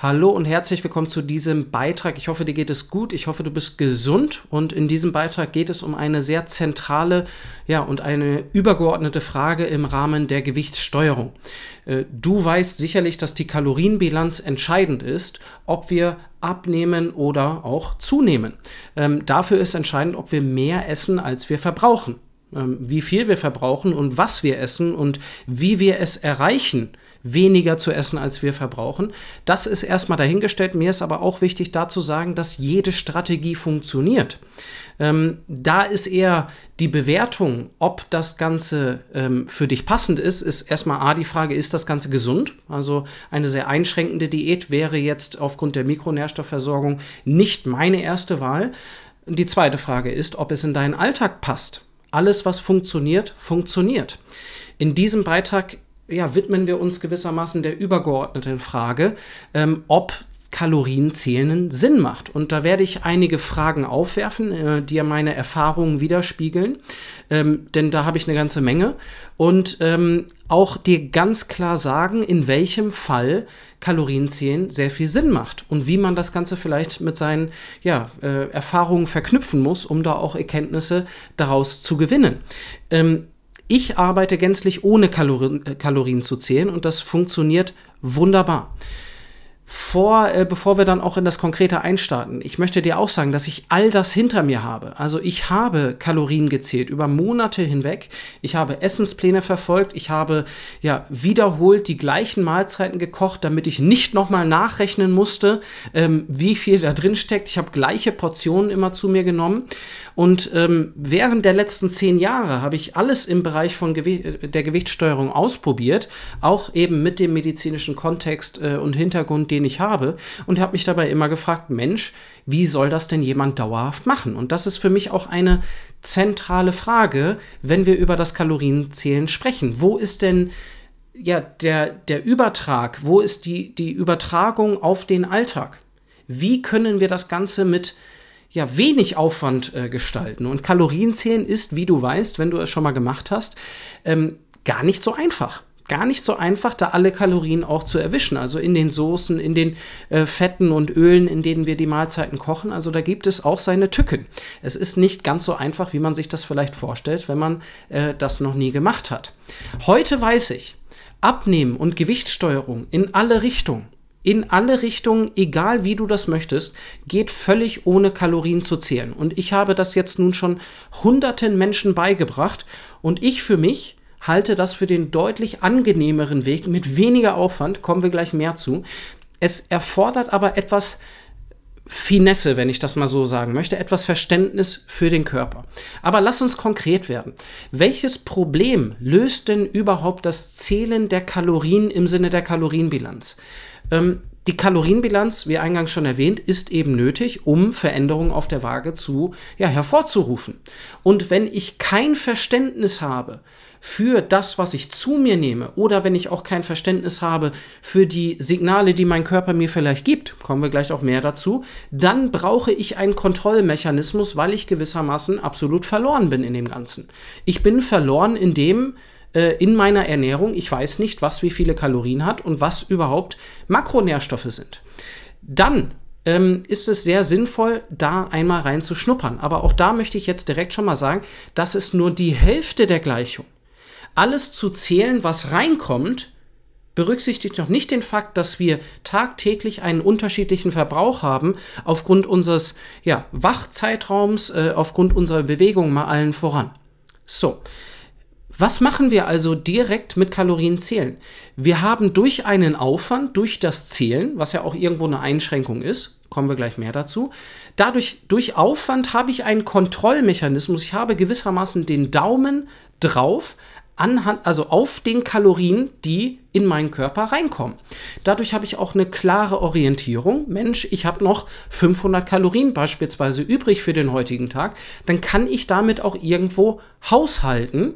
Hallo und herzlich willkommen zu diesem Beitrag. Ich hoffe, dir geht es gut. Ich hoffe, du bist gesund. Und in diesem Beitrag geht es um eine sehr zentrale ja, und eine übergeordnete Frage im Rahmen der Gewichtssteuerung. Äh, du weißt sicherlich, dass die Kalorienbilanz entscheidend ist, ob wir abnehmen oder auch zunehmen. Ähm, dafür ist entscheidend, ob wir mehr essen, als wir verbrauchen. Ähm, wie viel wir verbrauchen und was wir essen und wie wir es erreichen, weniger zu essen, als wir verbrauchen. Das ist erstmal dahingestellt. Mir ist aber auch wichtig, da zu sagen, dass jede Strategie funktioniert. Ähm, da ist eher die Bewertung, ob das Ganze ähm, für dich passend ist, ist erstmal A die Frage, ist das Ganze gesund? Also eine sehr einschränkende Diät wäre jetzt aufgrund der Mikronährstoffversorgung nicht meine erste Wahl. Die zweite Frage ist, ob es in deinen Alltag passt. Alles, was funktioniert, funktioniert. In diesem Beitrag ja, widmen wir uns gewissermaßen der übergeordneten Frage, ähm, ob Kalorienzählen Sinn macht. Und da werde ich einige Fragen aufwerfen, äh, die ja meine Erfahrungen widerspiegeln, ähm, denn da habe ich eine ganze Menge. Und ähm, auch dir ganz klar sagen, in welchem Fall Kalorienzählen sehr viel Sinn macht und wie man das Ganze vielleicht mit seinen ja, äh, Erfahrungen verknüpfen muss, um da auch Erkenntnisse daraus zu gewinnen. Ähm, ich arbeite gänzlich ohne Kalorien, äh, Kalorien zu zählen und das funktioniert wunderbar vor, äh, bevor wir dann auch in das Konkrete einstarten, ich möchte dir auch sagen, dass ich all das hinter mir habe. Also ich habe Kalorien gezählt über Monate hinweg. Ich habe Essenspläne verfolgt. Ich habe ja wiederholt die gleichen Mahlzeiten gekocht, damit ich nicht nochmal nachrechnen musste, ähm, wie viel da drin steckt. Ich habe gleiche Portionen immer zu mir genommen. Und ähm, während der letzten zehn Jahre habe ich alles im Bereich von Gew äh, der Gewichtssteuerung ausprobiert, auch eben mit dem medizinischen Kontext äh, und Hintergrund, den ich habe und habe mich dabei immer gefragt, Mensch, wie soll das denn jemand dauerhaft machen? Und das ist für mich auch eine zentrale Frage, wenn wir über das Kalorienzählen sprechen. Wo ist denn ja der, der Übertrag? Wo ist die, die Übertragung auf den Alltag? Wie können wir das Ganze mit ja, wenig Aufwand äh, gestalten. Und Kalorienzählen ist, wie du weißt, wenn du es schon mal gemacht hast, ähm, gar nicht so einfach gar nicht so einfach, da alle Kalorien auch zu erwischen. Also in den Soßen, in den äh, Fetten und Ölen, in denen wir die Mahlzeiten kochen. Also da gibt es auch seine Tücken. Es ist nicht ganz so einfach, wie man sich das vielleicht vorstellt, wenn man äh, das noch nie gemacht hat. Heute weiß ich, Abnehmen und Gewichtssteuerung in alle Richtungen in alle Richtungen, egal wie du das möchtest, geht völlig ohne Kalorien zu zählen. Und ich habe das jetzt nun schon hunderten Menschen beigebracht und ich für mich halte das für den deutlich angenehmeren Weg mit weniger Aufwand, kommen wir gleich mehr zu. Es erfordert aber etwas Finesse, wenn ich das mal so sagen möchte, etwas Verständnis für den Körper. Aber lass uns konkret werden. Welches Problem löst denn überhaupt das Zählen der Kalorien im Sinne der Kalorienbilanz? Ähm, die Kalorienbilanz, wie eingangs schon erwähnt, ist eben nötig, um Veränderungen auf der Waage zu ja, hervorzurufen. Und wenn ich kein Verständnis habe für das, was ich zu mir nehme, oder wenn ich auch kein Verständnis habe für die Signale, die mein Körper mir vielleicht gibt, kommen wir gleich auch mehr dazu, dann brauche ich einen Kontrollmechanismus, weil ich gewissermaßen absolut verloren bin in dem Ganzen. Ich bin verloren in dem, äh, in meiner Ernährung. Ich weiß nicht, was wie viele Kalorien hat und was überhaupt Makronährstoffe sind. Dann ähm, ist es sehr sinnvoll, da einmal rein zu schnuppern. Aber auch da möchte ich jetzt direkt schon mal sagen, das ist nur die Hälfte der Gleichung. Alles zu zählen, was reinkommt, berücksichtigt noch nicht den Fakt, dass wir tagtäglich einen unterschiedlichen Verbrauch haben, aufgrund unseres ja, Wachzeitraums, äh, aufgrund unserer Bewegung mal allen voran. So, was machen wir also direkt mit Kalorienzählen? Wir haben durch einen Aufwand, durch das Zählen, was ja auch irgendwo eine Einschränkung ist, kommen wir gleich mehr dazu. Dadurch, durch Aufwand habe ich einen Kontrollmechanismus. Ich habe gewissermaßen den Daumen drauf, anhand, also auf den Kalorien, die in meinen Körper reinkommen. Dadurch habe ich auch eine klare Orientierung. Mensch, ich habe noch 500 Kalorien beispielsweise übrig für den heutigen Tag. Dann kann ich damit auch irgendwo haushalten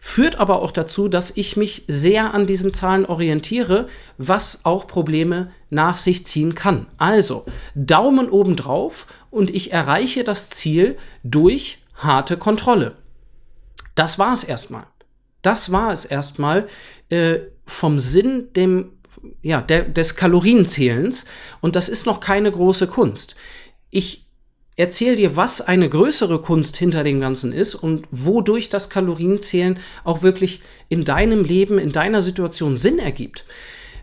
führt aber auch dazu, dass ich mich sehr an diesen Zahlen orientiere, was auch Probleme nach sich ziehen kann. Also Daumen oben drauf und ich erreiche das Ziel durch harte Kontrolle. Das war es erstmal. Das war es erstmal äh, vom Sinn, dem ja, der, des Kalorienzählens. Und das ist noch keine große Kunst. Ich erzähle dir, was eine größere Kunst hinter dem Ganzen ist und wodurch das Kalorienzählen auch wirklich in deinem Leben, in deiner Situation Sinn ergibt.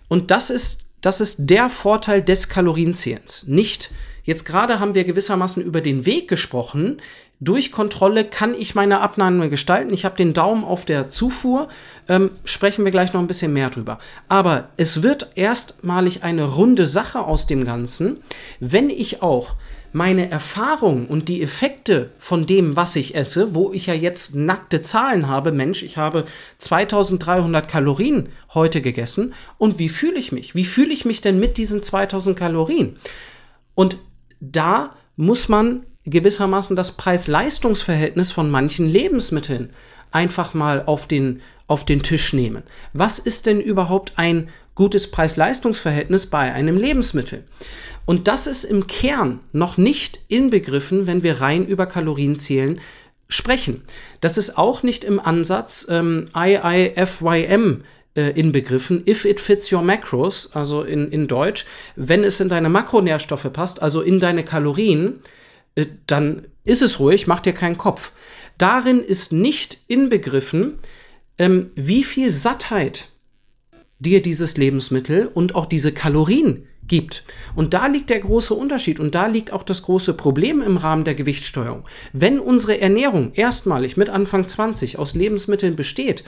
Und das ist, das ist der Vorteil des Kalorienzählens. Nicht, jetzt gerade haben wir gewissermaßen über den Weg gesprochen, durch Kontrolle kann ich meine Abnahme gestalten. Ich habe den Daumen auf der Zufuhr. Ähm, sprechen wir gleich noch ein bisschen mehr drüber. Aber es wird erstmalig eine runde Sache aus dem Ganzen, wenn ich auch meine Erfahrung und die Effekte von dem, was ich esse, wo ich ja jetzt nackte Zahlen habe, Mensch, ich habe 2300 Kalorien heute gegessen und wie fühle ich mich? Wie fühle ich mich denn mit diesen 2000 Kalorien? Und da muss man gewissermaßen das Preis-Leistungs-Verhältnis von manchen Lebensmitteln einfach mal auf den, auf den Tisch nehmen. Was ist denn überhaupt ein gutes Preis-Leistungs-Verhältnis bei einem Lebensmittel? Und das ist im Kern noch nicht inbegriffen, wenn wir rein über Kalorienzählen sprechen. Das ist auch nicht im Ansatz ähm, IIFYM äh, inbegriffen, if it fits your macros, also in, in Deutsch, wenn es in deine Makronährstoffe passt, also in deine Kalorien, äh, dann ist es ruhig, mach dir keinen Kopf. Darin ist nicht inbegriffen, ähm, wie viel Sattheit dir dieses Lebensmittel und auch diese Kalorien gibt. Und da liegt der große Unterschied und da liegt auch das große Problem im Rahmen der Gewichtssteuerung. Wenn unsere Ernährung erstmalig mit Anfang 20 aus Lebensmitteln besteht,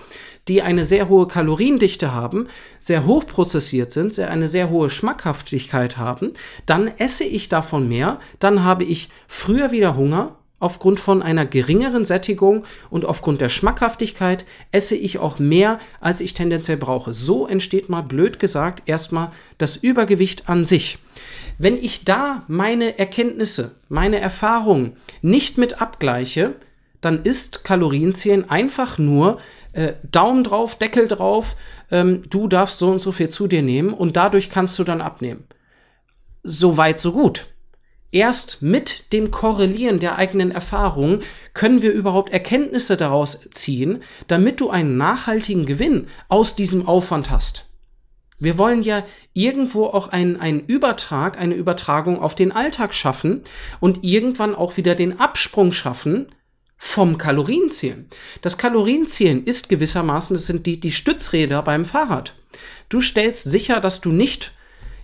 die eine sehr hohe Kaloriendichte haben, sehr hochprozessiert sind, sehr eine sehr hohe Schmackhaftigkeit haben, dann esse ich davon mehr, dann habe ich früher wieder Hunger Aufgrund von einer geringeren Sättigung und aufgrund der Schmackhaftigkeit esse ich auch mehr, als ich tendenziell brauche. So entsteht mal blöd gesagt erstmal das Übergewicht an sich. Wenn ich da meine Erkenntnisse, meine Erfahrungen nicht mit abgleiche, dann ist Kalorienzählen einfach nur äh, Daumen drauf, Deckel drauf, ähm, du darfst so und so viel zu dir nehmen und dadurch kannst du dann abnehmen. So weit, so gut. Erst mit dem Korrelieren der eigenen Erfahrungen können wir überhaupt Erkenntnisse daraus ziehen, damit du einen nachhaltigen Gewinn aus diesem Aufwand hast. Wir wollen ja irgendwo auch einen, einen Übertrag, eine Übertragung auf den Alltag schaffen und irgendwann auch wieder den Absprung schaffen vom Kalorienzählen. Das Kalorienzählen ist gewissermaßen, das sind die, die Stützräder beim Fahrrad. Du stellst sicher, dass du nicht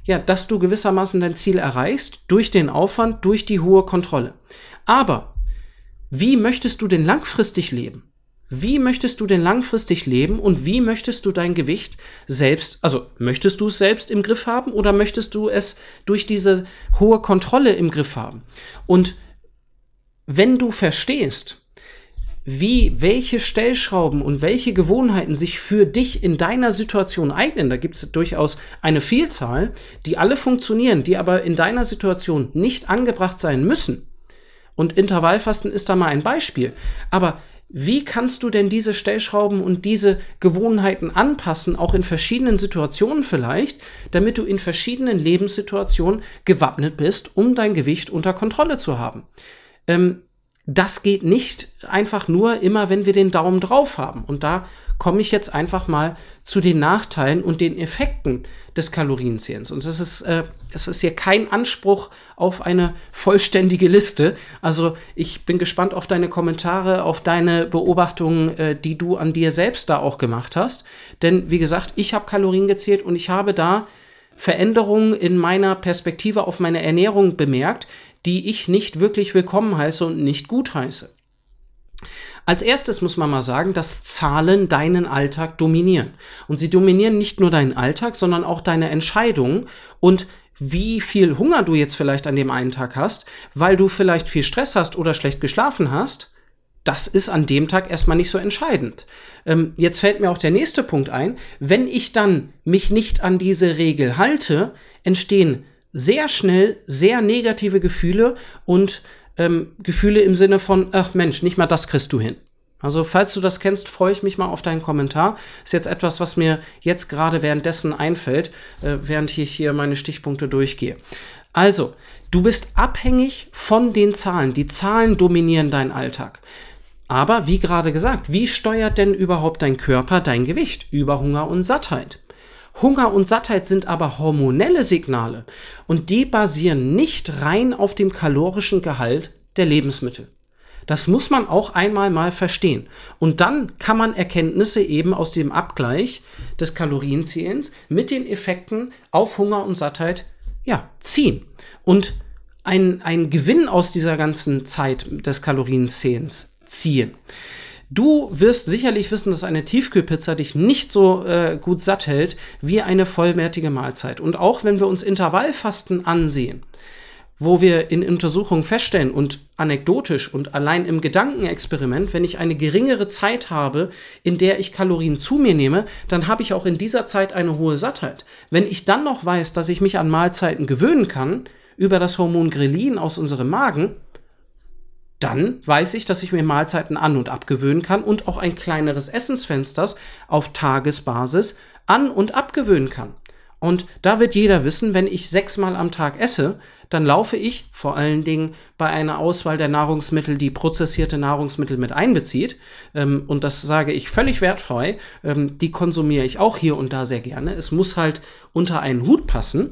ja, dass du gewissermaßen dein Ziel erreichst durch den Aufwand, durch die hohe Kontrolle. Aber wie möchtest du denn langfristig leben? Wie möchtest du denn langfristig leben und wie möchtest du dein Gewicht selbst, also möchtest du es selbst im Griff haben oder möchtest du es durch diese hohe Kontrolle im Griff haben? Und wenn du verstehst, wie welche Stellschrauben und welche Gewohnheiten sich für dich in deiner Situation eignen. Da gibt es durchaus eine Vielzahl, die alle funktionieren, die aber in deiner Situation nicht angebracht sein müssen. Und Intervallfasten ist da mal ein Beispiel. Aber wie kannst du denn diese Stellschrauben und diese Gewohnheiten anpassen, auch in verschiedenen Situationen vielleicht, damit du in verschiedenen Lebenssituationen gewappnet bist, um dein Gewicht unter Kontrolle zu haben? Ähm, das geht nicht einfach nur immer, wenn wir den Daumen drauf haben. Und da komme ich jetzt einfach mal zu den Nachteilen und den Effekten des Kalorienzählens. Und es ist, äh, es ist hier kein Anspruch auf eine vollständige Liste. Also ich bin gespannt auf deine Kommentare, auf deine Beobachtungen, äh, die du an dir selbst da auch gemacht hast. Denn wie gesagt, ich habe Kalorien gezählt und ich habe da Veränderungen in meiner Perspektive auf meine Ernährung bemerkt, die ich nicht wirklich willkommen heiße und nicht gut heiße. Als erstes muss man mal sagen, dass Zahlen deinen Alltag dominieren. Und sie dominieren nicht nur deinen Alltag, sondern auch deine Entscheidungen und wie viel Hunger du jetzt vielleicht an dem einen Tag hast, weil du vielleicht viel Stress hast oder schlecht geschlafen hast. Das ist an dem Tag erstmal nicht so entscheidend. Ähm, jetzt fällt mir auch der nächste Punkt ein. Wenn ich dann mich nicht an diese Regel halte, entstehen sehr schnell sehr negative Gefühle und ähm, Gefühle im Sinne von, ach Mensch, nicht mal das kriegst du hin. Also, falls du das kennst, freue ich mich mal auf deinen Kommentar. Ist jetzt etwas, was mir jetzt gerade währenddessen einfällt, äh, während ich hier meine Stichpunkte durchgehe. Also, du bist abhängig von den Zahlen. Die Zahlen dominieren deinen Alltag. Aber wie gerade gesagt, wie steuert denn überhaupt dein Körper dein Gewicht über Hunger und Sattheit? Hunger und Sattheit sind aber hormonelle Signale und die basieren nicht rein auf dem kalorischen Gehalt der Lebensmittel. Das muss man auch einmal mal verstehen. Und dann kann man Erkenntnisse eben aus dem Abgleich des Kalorienzählens mit den Effekten auf Hunger und Sattheit ja, ziehen. Und ein, ein Gewinn aus dieser ganzen Zeit des Kalorienzählens ziehen. Du wirst sicherlich wissen, dass eine Tiefkühlpizza dich nicht so äh, gut satt hält wie eine vollwertige Mahlzeit. Und auch wenn wir uns Intervallfasten ansehen, wo wir in Untersuchungen feststellen und anekdotisch und allein im Gedankenexperiment, wenn ich eine geringere Zeit habe, in der ich Kalorien zu mir nehme, dann habe ich auch in dieser Zeit eine hohe Sattheit. Wenn ich dann noch weiß, dass ich mich an Mahlzeiten gewöhnen kann, über das Hormon Grelin aus unserem Magen, dann weiß ich, dass ich mir Mahlzeiten an und abgewöhnen kann und auch ein kleineres Essensfensters auf Tagesbasis an und abgewöhnen kann. Und da wird jeder wissen, wenn ich sechsmal am Tag esse, dann laufe ich vor allen Dingen bei einer Auswahl der Nahrungsmittel, die prozessierte Nahrungsmittel mit einbezieht. Ähm, und das sage ich völlig wertfrei. Ähm, die konsumiere ich auch hier und da sehr gerne. Es muss halt unter einen Hut passen.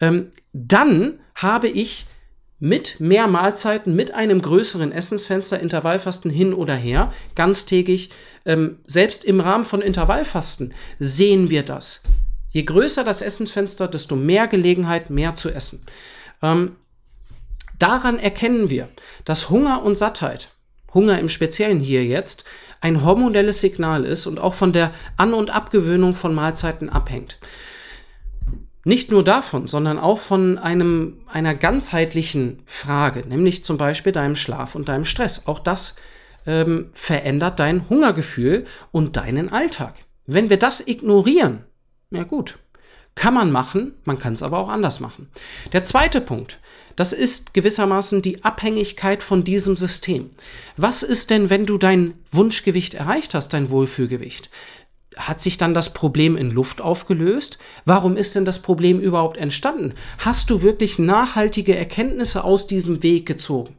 Ähm, dann habe ich mit mehr Mahlzeiten, mit einem größeren Essensfenster, Intervallfasten hin oder her, ganztägig, ähm, selbst im Rahmen von Intervallfasten sehen wir das. Je größer das Essensfenster, desto mehr Gelegenheit, mehr zu essen. Ähm, daran erkennen wir, dass Hunger und Sattheit, Hunger im Speziellen hier jetzt, ein hormonelles Signal ist und auch von der An- und Abgewöhnung von Mahlzeiten abhängt. Nicht nur davon, sondern auch von einem, einer ganzheitlichen Frage, nämlich zum Beispiel deinem Schlaf und deinem Stress. Auch das ähm, verändert dein Hungergefühl und deinen Alltag. Wenn wir das ignorieren, ja gut. Kann man machen, man kann es aber auch anders machen. Der zweite Punkt, das ist gewissermaßen die Abhängigkeit von diesem System. Was ist denn, wenn du dein Wunschgewicht erreicht hast, dein Wohlfühlgewicht? Hat sich dann das Problem in Luft aufgelöst? Warum ist denn das Problem überhaupt entstanden? Hast du wirklich nachhaltige Erkenntnisse aus diesem Weg gezogen?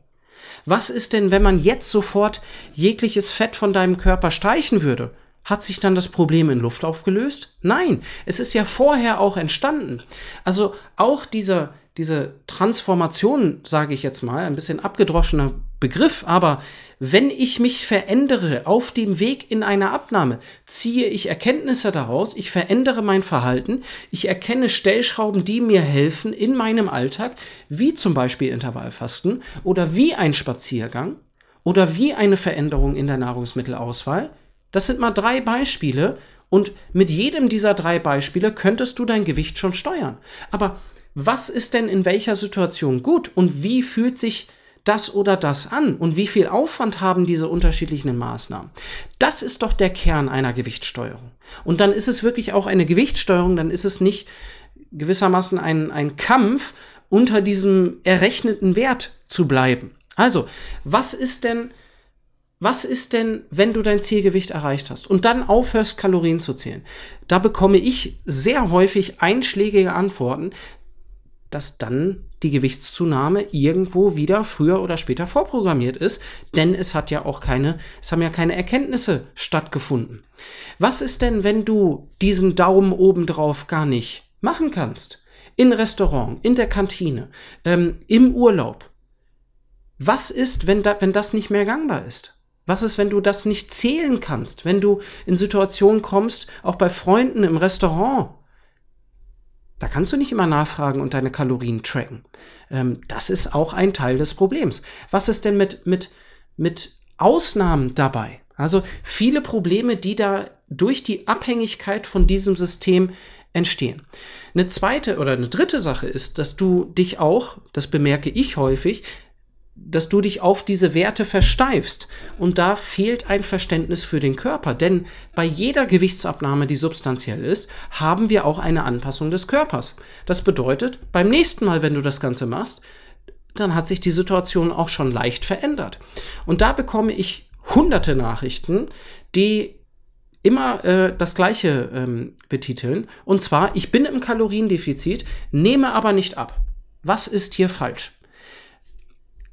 Was ist denn, wenn man jetzt sofort jegliches Fett von deinem Körper streichen würde? Hat sich dann das Problem in Luft aufgelöst? Nein, es ist ja vorher auch entstanden. Also auch dieser, diese Transformation, sage ich jetzt mal, ein bisschen abgedroschener Begriff, aber wenn ich mich verändere auf dem Weg in eine Abnahme, ziehe ich Erkenntnisse daraus, ich verändere mein Verhalten, ich erkenne Stellschrauben, die mir helfen in meinem Alltag, wie zum Beispiel Intervallfasten oder wie ein Spaziergang oder wie eine Veränderung in der Nahrungsmittelauswahl, das sind mal drei Beispiele und mit jedem dieser drei Beispiele könntest du dein Gewicht schon steuern. Aber was ist denn in welcher Situation gut und wie fühlt sich das oder das an und wie viel Aufwand haben diese unterschiedlichen Maßnahmen? Das ist doch der Kern einer Gewichtssteuerung. Und dann ist es wirklich auch eine Gewichtssteuerung, dann ist es nicht gewissermaßen ein, ein Kampf, unter diesem errechneten Wert zu bleiben. Also, was ist denn was ist denn, wenn du dein Zielgewicht erreicht hast und dann aufhörst, Kalorien zu zählen? Da bekomme ich sehr häufig einschlägige Antworten, dass dann die Gewichtszunahme irgendwo wieder früher oder später vorprogrammiert ist, denn es hat ja auch keine, es haben ja keine Erkenntnisse stattgefunden. Was ist denn, wenn du diesen Daumen obendrauf gar nicht machen kannst? In Restaurant, in der Kantine, ähm, im Urlaub. Was ist, wenn, da, wenn das nicht mehr gangbar ist? Was ist, wenn du das nicht zählen kannst? Wenn du in Situationen kommst, auch bei Freunden im Restaurant, da kannst du nicht immer nachfragen und deine Kalorien tracken. Ähm, das ist auch ein Teil des Problems. Was ist denn mit, mit, mit Ausnahmen dabei? Also viele Probleme, die da durch die Abhängigkeit von diesem System entstehen. Eine zweite oder eine dritte Sache ist, dass du dich auch, das bemerke ich häufig, dass du dich auf diese Werte versteifst. Und da fehlt ein Verständnis für den Körper. Denn bei jeder Gewichtsabnahme, die substanziell ist, haben wir auch eine Anpassung des Körpers. Das bedeutet, beim nächsten Mal, wenn du das Ganze machst, dann hat sich die Situation auch schon leicht verändert. Und da bekomme ich hunderte Nachrichten, die immer äh, das Gleiche ähm, betiteln. Und zwar, ich bin im Kaloriendefizit, nehme aber nicht ab. Was ist hier falsch?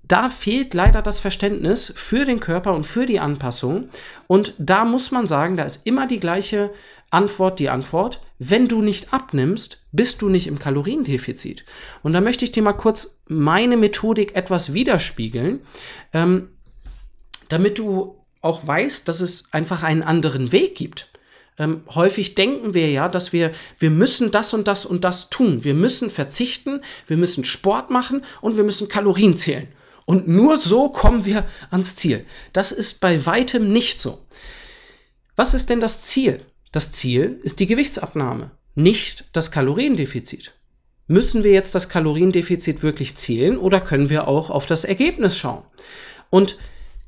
Da fehlt leider das Verständnis für den Körper und für die Anpassung. Und da muss man sagen, da ist immer die gleiche Antwort, die Antwort. Wenn du nicht abnimmst, bist du nicht im Kaloriendefizit. Und da möchte ich dir mal kurz meine Methodik etwas widerspiegeln, ähm, damit du auch weißt, dass es einfach einen anderen Weg gibt. Ähm, häufig denken wir ja, dass wir, wir müssen das und das und das tun. Wir müssen verzichten, wir müssen Sport machen und wir müssen Kalorien zählen. Und nur so kommen wir ans Ziel. Das ist bei weitem nicht so. Was ist denn das Ziel? Das Ziel ist die Gewichtsabnahme, nicht das Kaloriendefizit. Müssen wir jetzt das Kaloriendefizit wirklich zählen oder können wir auch auf das Ergebnis schauen? Und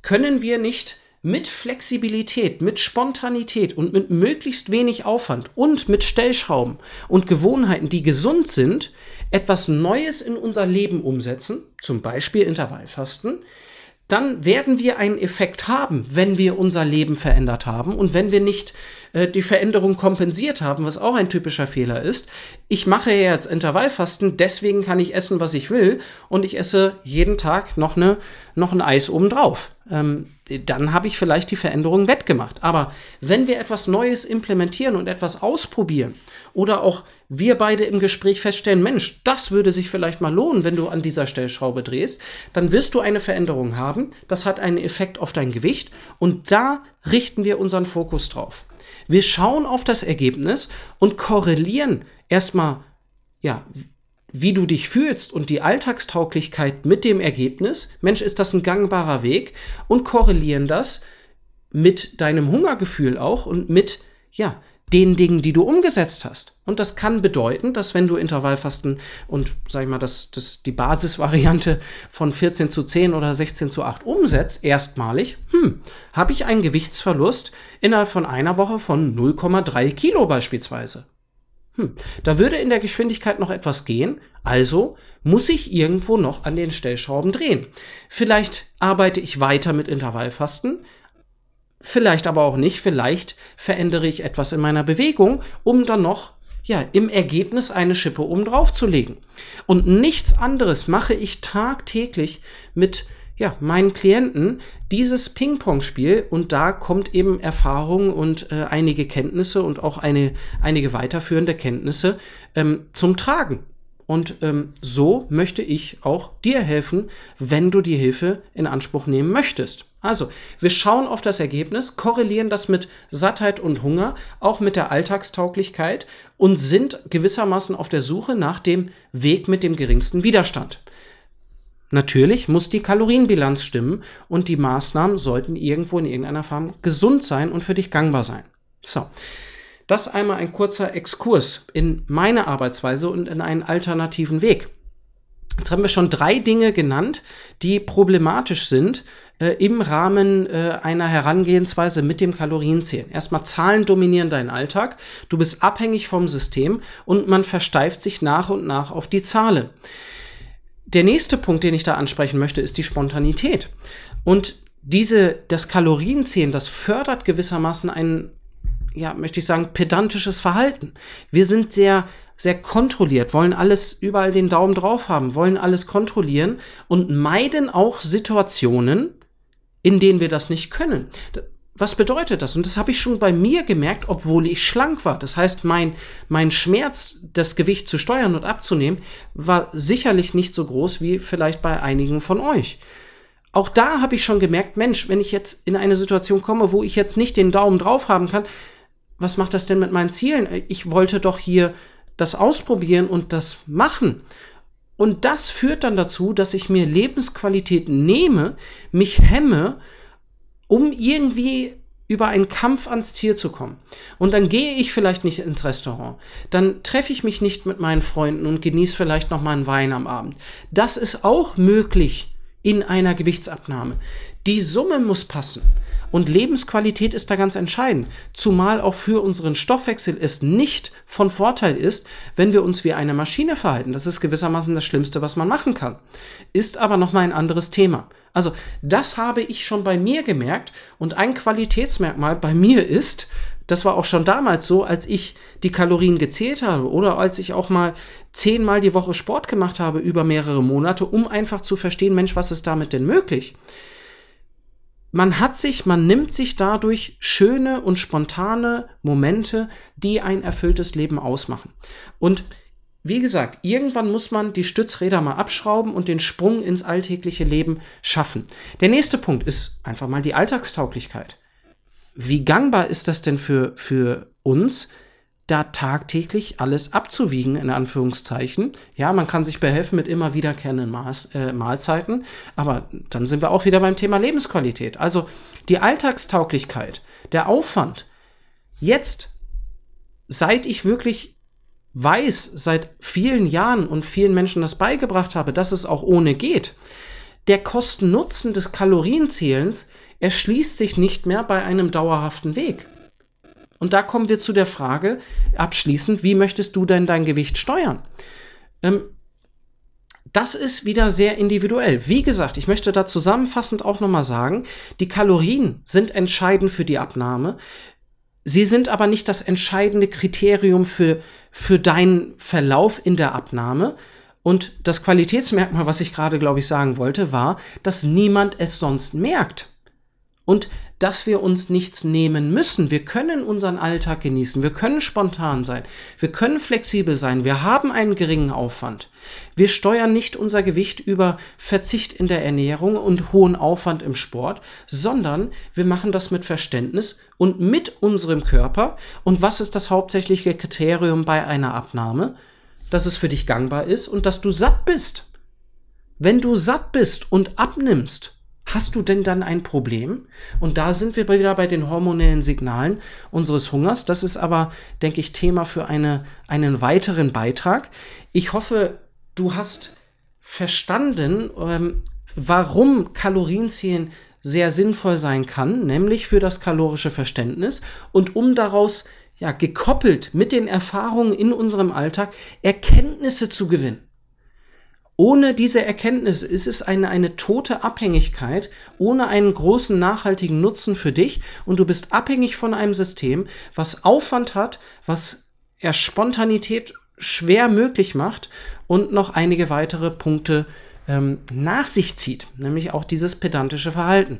können wir nicht mit Flexibilität, mit Spontanität und mit möglichst wenig Aufwand und mit Stellschrauben und Gewohnheiten, die gesund sind, etwas Neues in unser Leben umsetzen, zum Beispiel Intervallfasten, dann werden wir einen Effekt haben, wenn wir unser Leben verändert haben und wenn wir nicht äh, die Veränderung kompensiert haben, was auch ein typischer Fehler ist. Ich mache jetzt Intervallfasten, deswegen kann ich essen, was ich will und ich esse jeden Tag noch, eine, noch ein Eis obendrauf. Ähm, dann habe ich vielleicht die Veränderung wettgemacht. Aber wenn wir etwas Neues implementieren und etwas ausprobieren oder auch wir beide im Gespräch feststellen, Mensch, das würde sich vielleicht mal lohnen, wenn du an dieser Stellschraube drehst, dann wirst du eine Veränderung haben. Das hat einen Effekt auf dein Gewicht und da richten wir unseren Fokus drauf. Wir schauen auf das Ergebnis und korrelieren erstmal, ja, wie du dich fühlst und die Alltagstauglichkeit mit dem Ergebnis, Mensch, ist das ein gangbarer Weg und korrelieren das mit deinem Hungergefühl auch und mit, ja, den Dingen, die du umgesetzt hast. Und das kann bedeuten, dass wenn du Intervallfasten und, sag ich mal, das, das, die Basisvariante von 14 zu 10 oder 16 zu 8 umsetzt, erstmalig, hm, habe ich einen Gewichtsverlust innerhalb von einer Woche von 0,3 Kilo beispielsweise. Hm, da würde in der Geschwindigkeit noch etwas gehen, also muss ich irgendwo noch an den Stellschrauben drehen. Vielleicht arbeite ich weiter mit Intervallfasten, vielleicht aber auch nicht, vielleicht verändere ich etwas in meiner Bewegung, um dann noch ja, im Ergebnis eine Schippe oben drauf zu legen. Und nichts anderes mache ich tagtäglich mit ja, meinen Klienten dieses Ping-Pong-Spiel und da kommt eben Erfahrung und äh, einige Kenntnisse und auch eine, einige weiterführende Kenntnisse ähm, zum Tragen. Und ähm, so möchte ich auch dir helfen, wenn du die Hilfe in Anspruch nehmen möchtest. Also, wir schauen auf das Ergebnis, korrelieren das mit Sattheit und Hunger, auch mit der Alltagstauglichkeit und sind gewissermaßen auf der Suche nach dem Weg mit dem geringsten Widerstand. Natürlich muss die Kalorienbilanz stimmen und die Maßnahmen sollten irgendwo in irgendeiner Form gesund sein und für dich gangbar sein. So. Das einmal ein kurzer Exkurs in meine Arbeitsweise und in einen alternativen Weg. Jetzt haben wir schon drei Dinge genannt, die problematisch sind äh, im Rahmen äh, einer Herangehensweise mit dem Kalorienzählen. Erstmal Zahlen dominieren deinen Alltag, du bist abhängig vom System und man versteift sich nach und nach auf die Zahlen der nächste Punkt, den ich da ansprechen möchte, ist die Spontanität. Und diese, das Kalorienzählen, das fördert gewissermaßen ein, ja, möchte ich sagen, pedantisches Verhalten. Wir sind sehr, sehr kontrolliert, wollen alles überall den Daumen drauf haben, wollen alles kontrollieren und meiden auch Situationen, in denen wir das nicht können. Was bedeutet das? Und das habe ich schon bei mir gemerkt, obwohl ich schlank war. Das heißt, mein, mein Schmerz, das Gewicht zu steuern und abzunehmen, war sicherlich nicht so groß wie vielleicht bei einigen von euch. Auch da habe ich schon gemerkt, Mensch, wenn ich jetzt in eine Situation komme, wo ich jetzt nicht den Daumen drauf haben kann, was macht das denn mit meinen Zielen? Ich wollte doch hier das ausprobieren und das machen. Und das führt dann dazu, dass ich mir Lebensqualität nehme, mich hemme, um irgendwie über einen Kampf ans Ziel zu kommen. Und dann gehe ich vielleicht nicht ins Restaurant. Dann treffe ich mich nicht mit meinen Freunden und genieße vielleicht noch mal einen Wein am Abend. Das ist auch möglich in einer Gewichtsabnahme. Die Summe muss passen. Und Lebensqualität ist da ganz entscheidend. Zumal auch für unseren Stoffwechsel es nicht von Vorteil ist, wenn wir uns wie eine Maschine verhalten. Das ist gewissermaßen das Schlimmste, was man machen kann. Ist aber nochmal ein anderes Thema. Also, das habe ich schon bei mir gemerkt. Und ein Qualitätsmerkmal bei mir ist, Das war auch schon damals so, als ich die Kalorien gezählt habe oder als ich auch mal zehnmal die Woche Sport gemacht habe über mehrere Monate, um einfach zu verstehen, Mensch, was ist damit denn möglich? Man hat sich, man nimmt sich dadurch schöne und spontane Momente, die ein erfülltes Leben ausmachen. Und wie gesagt, irgendwann muss man die Stützräder mal abschrauben und den Sprung ins alltägliche Leben schaffen. Der nächste Punkt ist einfach mal die Alltagstauglichkeit wie gangbar ist das denn für, für uns, da tagtäglich alles abzuwiegen, in Anführungszeichen. Ja, man kann sich behelfen mit immer wiederkehrenden Maß, äh, Mahlzeiten, aber dann sind wir auch wieder beim Thema Lebensqualität. Also die Alltagstauglichkeit, der Aufwand. Jetzt, seit ich wirklich weiß, seit vielen Jahren und vielen Menschen das beigebracht habe, dass es auch ohne geht, der Kosten-Nutzen des Kalorienzählens erschließt sich nicht mehr bei einem dauerhaften Weg. Und da kommen wir zu der Frage, abschließend, wie möchtest du denn dein Gewicht steuern? Ähm, das ist wieder sehr individuell. Wie gesagt, ich möchte da zusammenfassend auch nochmal sagen, die Kalorien sind entscheidend für die Abnahme. Sie sind aber nicht das entscheidende Kriterium für, für deinen Verlauf in der Abnahme. Und das Qualitätsmerkmal, was ich gerade, glaube ich, sagen wollte, war, dass niemand es sonst merkt und dass wir uns nichts nehmen müssen. Wir können unseren Alltag genießen, wir können spontan sein, wir können flexibel sein, wir haben einen geringen Aufwand. Wir steuern nicht unser Gewicht über Verzicht in der Ernährung und hohen Aufwand im Sport, sondern wir machen das mit Verständnis und mit unserem Körper. Und was ist das hauptsächliche Kriterium bei einer Abnahme? Dass es für dich gangbar ist und dass du satt bist. Wenn du satt bist und abnimmst, Hast du denn dann ein Problem? Und da sind wir wieder bei den hormonellen Signalen unseres Hungers. Das ist aber, denke ich, Thema für eine, einen weiteren Beitrag. Ich hoffe, du hast verstanden, ähm, warum Kalorienzählen sehr sinnvoll sein kann, nämlich für das kalorische Verständnis und um daraus ja gekoppelt mit den Erfahrungen in unserem Alltag Erkenntnisse zu gewinnen. Ohne diese Erkenntnis ist es eine, eine tote Abhängigkeit, ohne einen großen nachhaltigen Nutzen für dich und du bist abhängig von einem System, was Aufwand hat, was er Spontanität schwer möglich macht und noch einige weitere Punkte ähm, nach sich zieht, nämlich auch dieses pedantische Verhalten.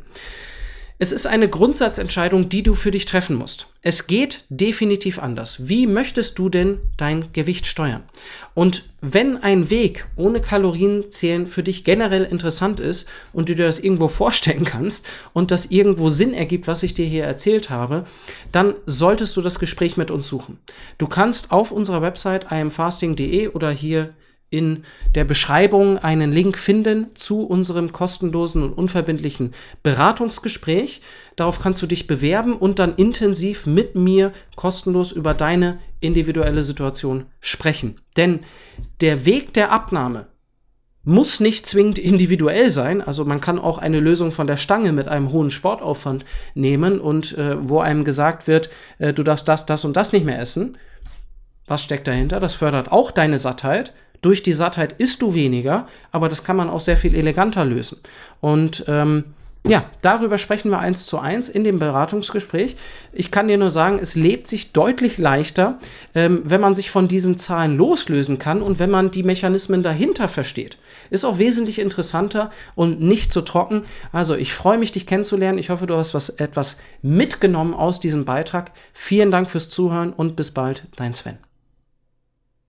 Es ist eine Grundsatzentscheidung, die du für dich treffen musst. Es geht definitiv anders. Wie möchtest du denn dein Gewicht steuern? Und wenn ein Weg ohne Kalorienzählen für dich generell interessant ist und du dir das irgendwo vorstellen kannst und das irgendwo Sinn ergibt, was ich dir hier erzählt habe, dann solltest du das Gespräch mit uns suchen. Du kannst auf unserer Website imfasting.de oder hier in der Beschreibung einen Link finden zu unserem kostenlosen und unverbindlichen Beratungsgespräch. Darauf kannst du dich bewerben und dann intensiv mit mir kostenlos über deine individuelle Situation sprechen. Denn der Weg der Abnahme muss nicht zwingend individuell sein. Also man kann auch eine Lösung von der Stange mit einem hohen Sportaufwand nehmen und äh, wo einem gesagt wird, äh, du darfst das, das und das nicht mehr essen. Was steckt dahinter? Das fördert auch deine Sattheit durch die Sattheit isst du weniger, aber das kann man auch sehr viel eleganter lösen. Und ähm, ja, darüber sprechen wir eins zu eins in dem Beratungsgespräch. Ich kann dir nur sagen, es lebt sich deutlich leichter, ähm, wenn man sich von diesen Zahlen loslösen kann und wenn man die Mechanismen dahinter versteht. Ist auch wesentlich interessanter und nicht so trocken. Also ich freue mich, dich kennenzulernen. Ich hoffe, du hast was, etwas mitgenommen aus diesem Beitrag. Vielen Dank fürs Zuhören und bis bald, dein Sven.